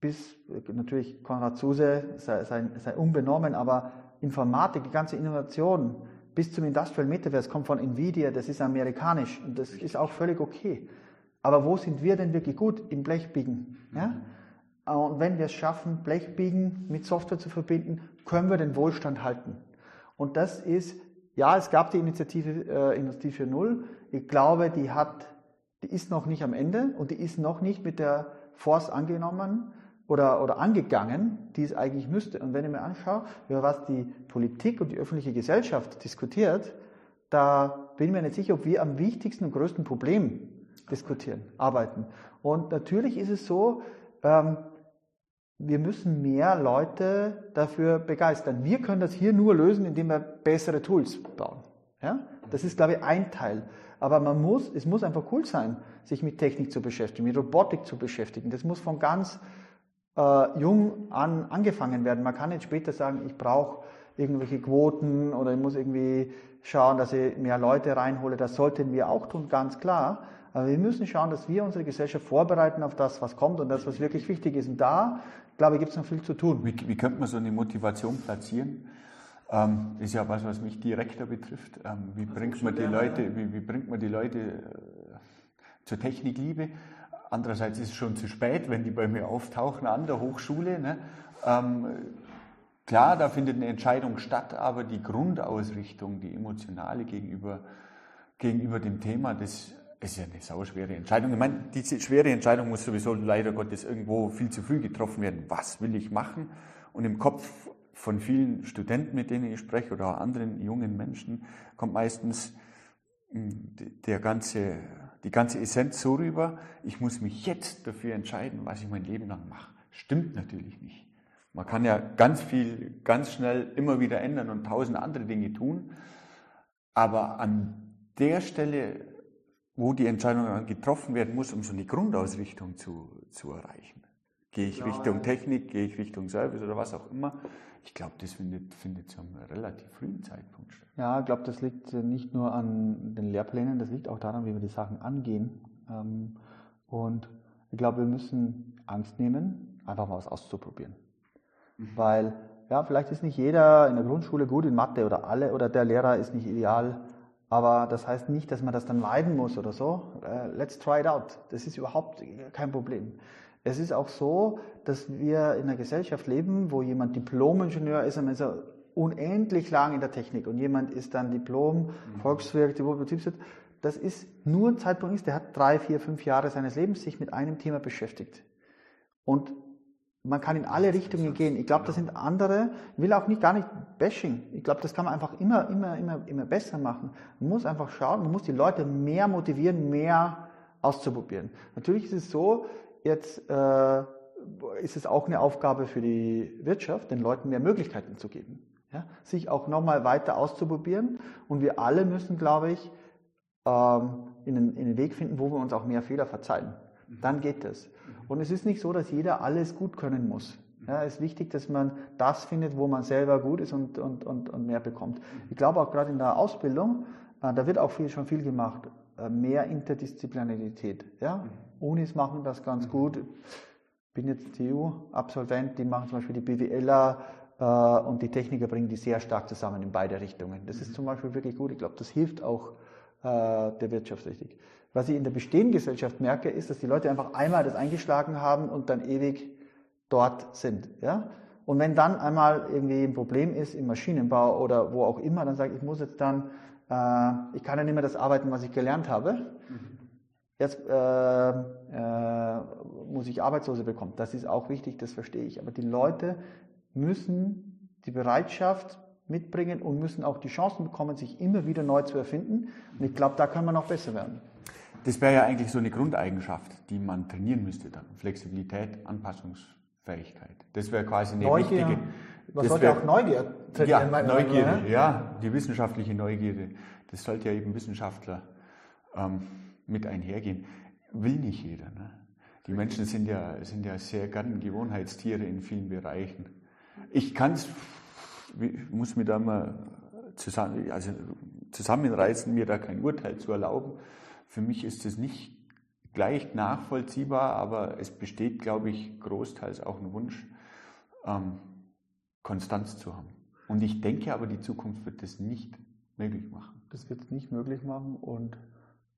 bis natürlich Konrad Zuse sei, sei, sei, unbenommen, aber Informatik, die ganze Innovation bis zum Industrial Metaverse kommt von Nvidia, das ist amerikanisch und das ist auch völlig okay. Aber wo sind wir denn wirklich gut? Im Blechbiegen. Ja? Und wenn wir es schaffen, Blechbiegen mit Software zu verbinden, können wir den Wohlstand halten. Und das ist ja, es gab die Initiative äh, Industrie 4.0. Ich glaube, die hat, die ist noch nicht am Ende und die ist noch nicht mit der Force angenommen oder, oder angegangen, die es eigentlich müsste. Und wenn ich mir anschaue, über was die Politik und die öffentliche Gesellschaft diskutiert, da bin ich mir nicht sicher, ob wir am wichtigsten und größten Problem diskutieren, arbeiten. Und natürlich ist es so, ähm, wir müssen mehr Leute dafür begeistern. Wir können das hier nur lösen, indem wir bessere Tools bauen. Ja? Das ist, glaube ich, ein Teil. Aber man muss, es muss einfach cool sein, sich mit Technik zu beschäftigen, mit Robotik zu beschäftigen. Das muss von ganz äh, jung an angefangen werden. Man kann nicht später sagen, ich brauche irgendwelche Quoten oder ich muss irgendwie schauen, dass ich mehr Leute reinhole. Das sollten wir auch tun, ganz klar. Aber wir müssen schauen, dass wir unsere Gesellschaft vorbereiten auf das, was kommt und das, was wirklich wichtig ist. Und da, glaube ich, gibt es noch viel zu tun. Wie, wie könnte man so eine Motivation platzieren? Ähm, ist ja was, was mich direkter betrifft. Ähm, wie, bringt man die Leute, wie, wie, bringt man die Leute äh, zur Technikliebe? Andererseits ist es schon zu spät, wenn die bei mir auftauchen an der Hochschule. Ne? Ähm, klar, da findet eine Entscheidung statt, aber die Grundausrichtung, die emotionale gegenüber, gegenüber dem Thema, das ist ja eine sauschwere Entscheidung. Ich meine, diese schwere Entscheidung muss sowieso leider Gottes irgendwo viel zu früh getroffen werden. Was will ich machen? Und im Kopf von vielen Studenten, mit denen ich spreche, oder anderen jungen Menschen, kommt meistens hm, der ganze, die ganze Essenz so rüber, ich muss mich jetzt dafür entscheiden, was ich mein Leben lang mache. Stimmt natürlich nicht. Man kann ja ganz viel, ganz schnell immer wieder ändern und tausend andere Dinge tun. Aber an der Stelle wo die Entscheidung getroffen werden muss, um so eine Grundausrichtung zu, zu erreichen. Gehe ich ja, Richtung Technik, gehe ich Richtung Service oder was auch immer. Ich glaube, das findet, findet zu einem relativ frühen Zeitpunkt statt. Ja, ich glaube, das liegt nicht nur an den Lehrplänen, das liegt auch daran, wie wir die Sachen angehen. Ähm, und ich glaube, wir müssen Angst nehmen, einfach mal was auszuprobieren. Mhm. Weil, ja, vielleicht ist nicht jeder in der Grundschule gut in Mathe oder alle oder der Lehrer ist nicht ideal aber das heißt nicht, dass man das dann meiden muss oder so. Äh, let's try it out. Das ist überhaupt kein Problem. Es ist auch so, dass wir in einer Gesellschaft leben, wo jemand Diplom-Ingenieur ist ist er unendlich lang in der Technik und jemand ist dann Diplom, Volkswirt, Betriebswirt. Das ist nur ein Zeitpunkt, der hat drei, vier, fünf Jahre seines Lebens sich mit einem Thema beschäftigt. Und man kann in alle Richtungen gehen. Ich glaube, das sind andere. Ich will auch nicht gar nicht Bashing. Ich glaube, das kann man einfach immer, immer, immer, immer besser machen. Man muss einfach schauen, man muss die Leute mehr motivieren, mehr auszuprobieren. Natürlich ist es so, jetzt äh, ist es auch eine Aufgabe für die Wirtschaft, den Leuten mehr Möglichkeiten zu geben. Ja? Sich auch nochmal weiter auszuprobieren. Und wir alle müssen, glaube ich, ähm, in, den, in den Weg finden, wo wir uns auch mehr Fehler verzeihen. Dann geht das. Und es ist nicht so, dass jeder alles gut können muss. Ja, es ist wichtig, dass man das findet, wo man selber gut ist und, und, und, und mehr bekommt. Ich glaube auch gerade in der Ausbildung, äh, da wird auch viel, schon viel gemacht. Äh, mehr Interdisziplinarität. Ja? Unis machen das ganz gut. Ich bin jetzt TU-Absolvent, die machen zum Beispiel die BWLer äh, und die Techniker bringen die sehr stark zusammen in beide Richtungen. Das ist zum Beispiel wirklich gut. Ich glaube, das hilft auch äh, der Wirtschaft richtig. Was ich in der bestehenden Gesellschaft merke, ist, dass die Leute einfach einmal das eingeschlagen haben und dann ewig dort sind. Ja? Und wenn dann einmal irgendwie ein Problem ist im Maschinenbau oder wo auch immer, dann sage ich, ich muss jetzt dann, äh, ich kann ja nicht mehr das arbeiten, was ich gelernt habe. Jetzt äh, äh, muss ich Arbeitslose bekommen. Das ist auch wichtig, das verstehe ich. Aber die Leute müssen die Bereitschaft mitbringen und müssen auch die Chancen bekommen, sich immer wieder neu zu erfinden. Und ich glaube, da kann man noch besser werden. Das wäre ja eigentlich so eine Grundeigenschaft, die man trainieren müsste dann. Flexibilität, Anpassungsfähigkeit. Das wäre quasi eine Neugier. wichtige. Man sollte wär, auch Neugier trainieren. Ja, Neugierde, ja, die wissenschaftliche Neugierde. Das sollte ja eben Wissenschaftler ähm, mit einhergehen. Will nicht jeder. Ne? Die Menschen sind ja, sind ja sehr gern Gewohnheitstiere in vielen Bereichen. Ich kann es, muss mir da mal zusammen, also zusammenreißen, mir da kein Urteil zu erlauben. Für mich ist es nicht gleich nachvollziehbar, aber es besteht, glaube ich, großteils auch ein Wunsch, ähm, Konstanz zu haben. Und ich denke aber, die Zukunft wird das nicht möglich machen. Das wird es nicht möglich machen und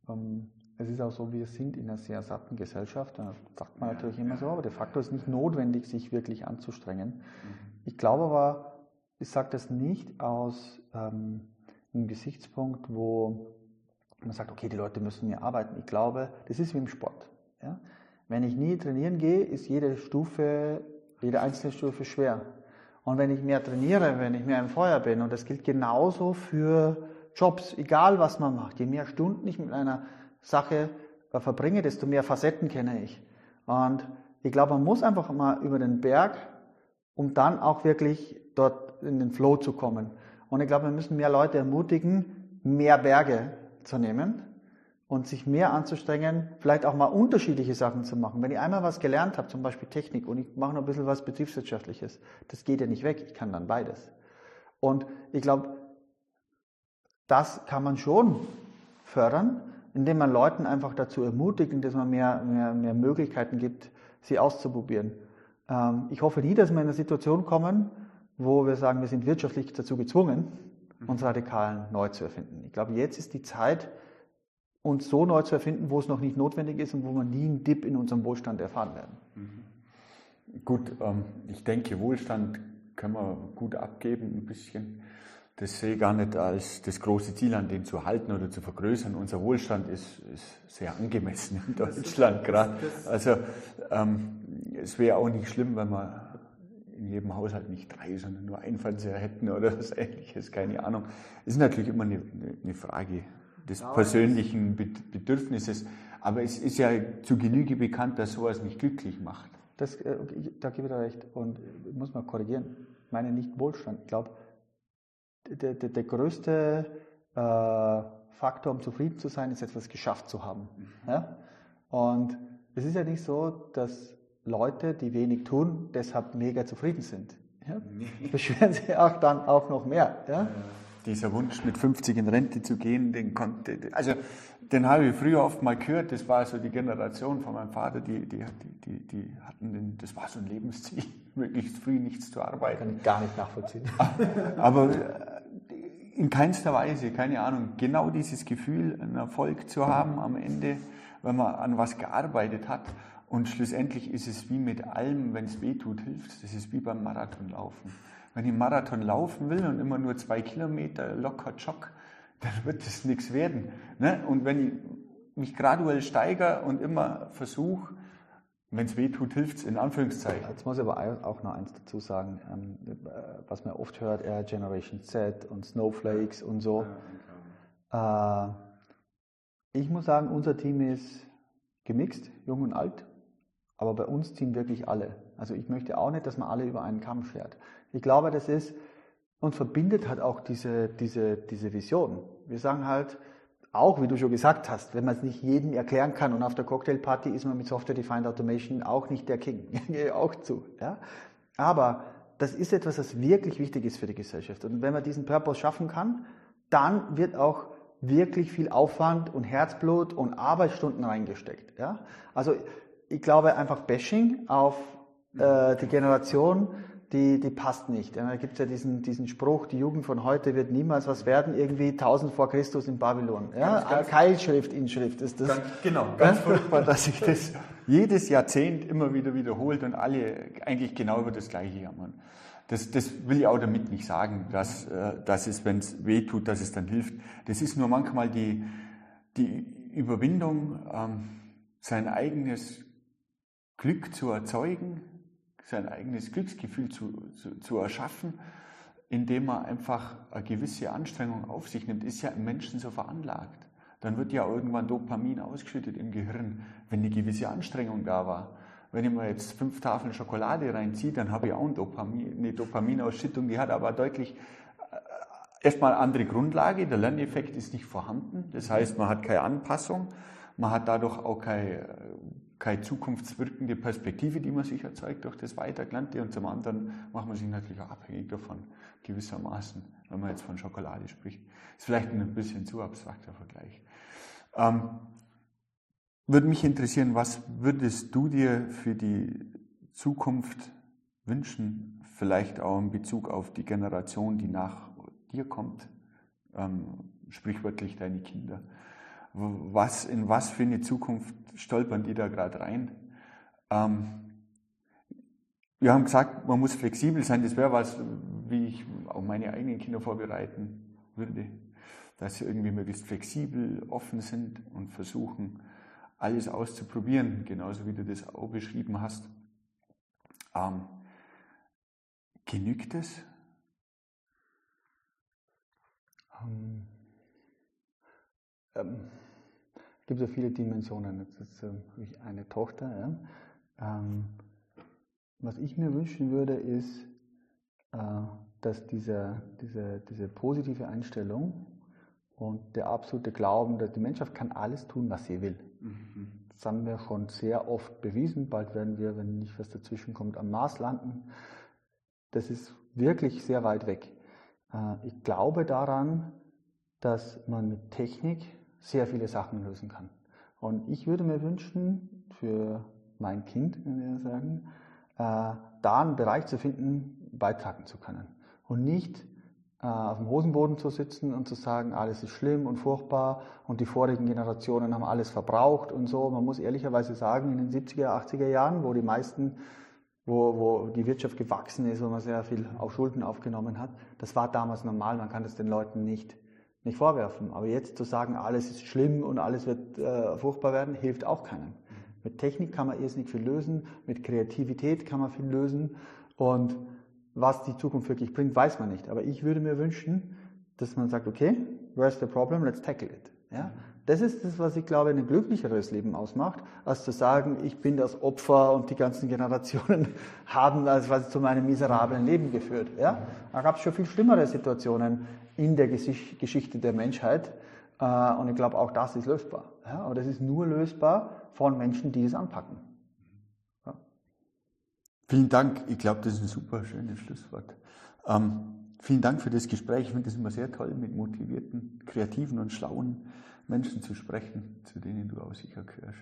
ähm, es ist auch so, wir sind in einer sehr satten Gesellschaft, da sagt man ja, natürlich immer so, aber de facto ist es nicht notwendig, sich wirklich anzustrengen. Mhm. Ich glaube aber, ich sage das nicht aus ähm, einem Gesichtspunkt, wo man sagt, okay, die Leute müssen mehr arbeiten. Ich glaube, das ist wie im Sport. Ja? Wenn ich nie trainieren gehe, ist jede Stufe, jede einzelne Stufe schwer. Und wenn ich mehr trainiere, wenn ich mehr im Feuer bin, und das gilt genauso für Jobs, egal was man macht, je mehr Stunden ich mit einer Sache verbringe, desto mehr Facetten kenne ich. Und ich glaube, man muss einfach mal über den Berg, um dann auch wirklich dort in den Flow zu kommen. Und ich glaube, wir müssen mehr Leute ermutigen, mehr Berge zu nehmen und sich mehr anzustrengen, vielleicht auch mal unterschiedliche Sachen zu machen. Wenn ich einmal was gelernt habe, zum Beispiel Technik, und ich mache noch ein bisschen was Betriebswirtschaftliches, das geht ja nicht weg, ich kann dann beides. Und ich glaube, das kann man schon fördern, indem man Leuten einfach dazu ermutigt, indem man mehr, mehr, mehr Möglichkeiten gibt, sie auszuprobieren. Ähm, ich hoffe nie, dass wir in eine Situation kommen, wo wir sagen, wir sind wirtschaftlich dazu gezwungen, mhm. uns radikal neu zu erfinden. Ich glaube, jetzt ist die Zeit, uns so neu zu erfinden, wo es noch nicht notwendig ist und wo wir nie einen Dip in unserem Wohlstand erfahren werden. Mhm. Gut, ähm, ich denke, Wohlstand können wir gut abgeben, ein bisschen. Das sehe ich gar nicht als das große Ziel, an den zu halten oder zu vergrößern. Unser Wohlstand ist, ist sehr angemessen in Deutschland gerade. Also ähm, es wäre auch nicht schlimm, wenn wir in jedem Haushalt nicht drei, sondern nur ein Fernseher hätten oder was ähnliches, keine Ahnung. Es ist natürlich immer eine, eine Frage des ja, persönlichen Bedürfnisses. Aber es ist ja zu Genüge bekannt, dass sowas nicht glücklich macht. Das, äh, da gebe ich dir recht. Und ich muss mal korrigieren. Ich meine nicht Wohlstand. Ich glaube, der, der, der größte äh, Faktor, um zufrieden zu sein, ist etwas geschafft zu haben. Mhm. Ja? Und es ist ja nicht so, dass Leute, die wenig tun, deshalb mega zufrieden sind. Ja? Beschweren sie auch dann auch noch mehr. Ja? dieser Wunsch, mit 50 in Rente zu gehen, den konnte, also den habe ich früher oft mal gehört, das war so die Generation von meinem Vater, die, die, die, die hatten den, das war so ein Lebensziel, möglichst früh nichts zu arbeiten. Kann ich gar nicht nachvollziehen. Aber äh, in keinster Weise, keine Ahnung, genau dieses Gefühl, einen Erfolg zu haben am Ende, wenn man an was gearbeitet hat. Und schlussendlich ist es wie mit allem, wenn es weh tut, hilft es. Das ist wie beim Marathonlaufen. Wenn ich Marathon laufen will und immer nur zwei Kilometer locker jogg, dann wird das nichts werden. Ne? Und wenn ich mich graduell steigere und immer versuche, wenn es weh tut, hilft es in Anführungszeichen. Jetzt muss ich aber auch noch eins dazu sagen, ähm, was man oft hört, Air Generation Z und Snowflakes und so. Äh, ich muss sagen, unser Team ist gemixt, jung und alt, aber bei uns ziehen wirklich alle. Also ich möchte auch nicht, dass man alle über einen Kamm schert. Ich glaube, das ist, uns verbindet halt auch diese, diese, diese Vision. Wir sagen halt, auch wie du schon gesagt hast, wenn man es nicht jedem erklären kann und auf der Cocktailparty ist man mit Software Defined Automation auch nicht der King. Gehe auch zu. Ja? Aber das ist etwas, das wirklich wichtig ist für die Gesellschaft. Und wenn man diesen Purpose schaffen kann, dann wird auch wirklich viel Aufwand und Herzblut und Arbeitsstunden reingesteckt. Ja? Also ich glaube einfach Bashing auf äh, die Generation, die, die passt nicht. Da gibt es ja diesen, diesen Spruch, die Jugend von heute wird niemals was werden, irgendwie 1000 vor Christus in Babylon. Ja? Ganz, Keilschrift, Inschrift ist das. Ganz, genau, ganz furchtbar, dass sich das jedes Jahrzehnt immer wieder wiederholt und alle eigentlich genau über das Gleiche jammern. Das, das will ich auch damit nicht sagen, dass, äh, dass es, wenn es weh tut, dass es dann hilft. Das ist nur manchmal die, die Überwindung, ähm, sein eigenes Glück zu erzeugen, sein eigenes Glücksgefühl zu, zu, zu erschaffen, indem man einfach eine gewisse Anstrengung auf sich nimmt, ist ja im Menschen so veranlagt. Dann wird ja irgendwann Dopamin ausgeschüttet im Gehirn, wenn eine gewisse Anstrengung da war. Wenn ich mir jetzt fünf Tafeln Schokolade reinziehe, dann habe ich auch eine, Dopamin, eine Dopaminausschüttung, die hat aber deutlich äh, erstmal andere Grundlage. Der Lerneffekt ist nicht vorhanden. Das heißt, man hat keine Anpassung, man hat dadurch auch keine keine zukunftswirkende Perspektive, die man sich erzeugt durch das Weitergelernte und zum anderen macht man sich natürlich auch abhängig davon, gewissermaßen, wenn man jetzt von Schokolade spricht. Ist vielleicht ein bisschen zu abstrakter Vergleich. Ähm, würde mich interessieren, was würdest du dir für die Zukunft wünschen, vielleicht auch in Bezug auf die Generation, die nach dir kommt, ähm, sprichwörtlich deine Kinder? Was, in was für eine Zukunft stolpern die da gerade rein. Ähm, wir haben gesagt, man muss flexibel sein. Das wäre was, wie ich auch meine eigenen Kinder vorbereiten würde. Dass sie irgendwie möglichst flexibel, offen sind und versuchen, alles auszuprobieren, genauso wie du das auch beschrieben hast. Ähm, genügt es? Ähm, es gibt ja viele Dimensionen. Jetzt ist, äh, habe ich eine Tochter. Ja. Ähm, was ich mir wünschen würde, ist, äh, dass diese, diese, diese positive Einstellung und der absolute Glauben, dass die Menschheit kann alles tun, was sie will. Mhm. Das haben wir schon sehr oft bewiesen. Bald werden wir, wenn nicht was dazwischen kommt, am Mars landen. Das ist wirklich sehr weit weg. Äh, ich glaube daran, dass man mit Technik sehr viele Sachen lösen kann. Und ich würde mir wünschen, für mein Kind, wenn wir sagen, äh, da einen Bereich zu finden, beitragen zu können. Und nicht äh, auf dem Hosenboden zu sitzen und zu sagen, alles ist schlimm und furchtbar und die vorigen Generationen haben alles verbraucht und so. Man muss ehrlicherweise sagen, in den 70er, 80er Jahren, wo die meisten, wo, wo die Wirtschaft gewachsen ist, wo man sehr viel auf Schulden aufgenommen hat, das war damals normal, man kann das den Leuten nicht, nicht vorwerfen. Aber jetzt zu sagen, alles ist schlimm und alles wird äh, furchtbar werden, hilft auch keinem. Mit Technik kann man nicht viel lösen, mit Kreativität kann man viel lösen und was die Zukunft wirklich bringt, weiß man nicht. Aber ich würde mir wünschen, dass man sagt, okay, where's the problem? Let's tackle it. Ja? Das ist das, was ich glaube, ein glücklicheres Leben ausmacht, als zu sagen, ich bin das Opfer und die ganzen Generationen haben das quasi zu meinem miserablen Leben geführt. Ja? Da gab es schon viel schlimmere Situationen in der Geschichte der Menschheit. Äh, und ich glaube, auch das ist lösbar. Ja? Aber das ist nur lösbar von Menschen, die es anpacken. Vielen Dank. Ich glaube, das ist ein super schönes Schlusswort. Ähm, vielen Dank für das Gespräch. Ich finde es immer sehr toll, mit motivierten, kreativen und schlauen Menschen zu sprechen, zu denen du auch sicher gehörst.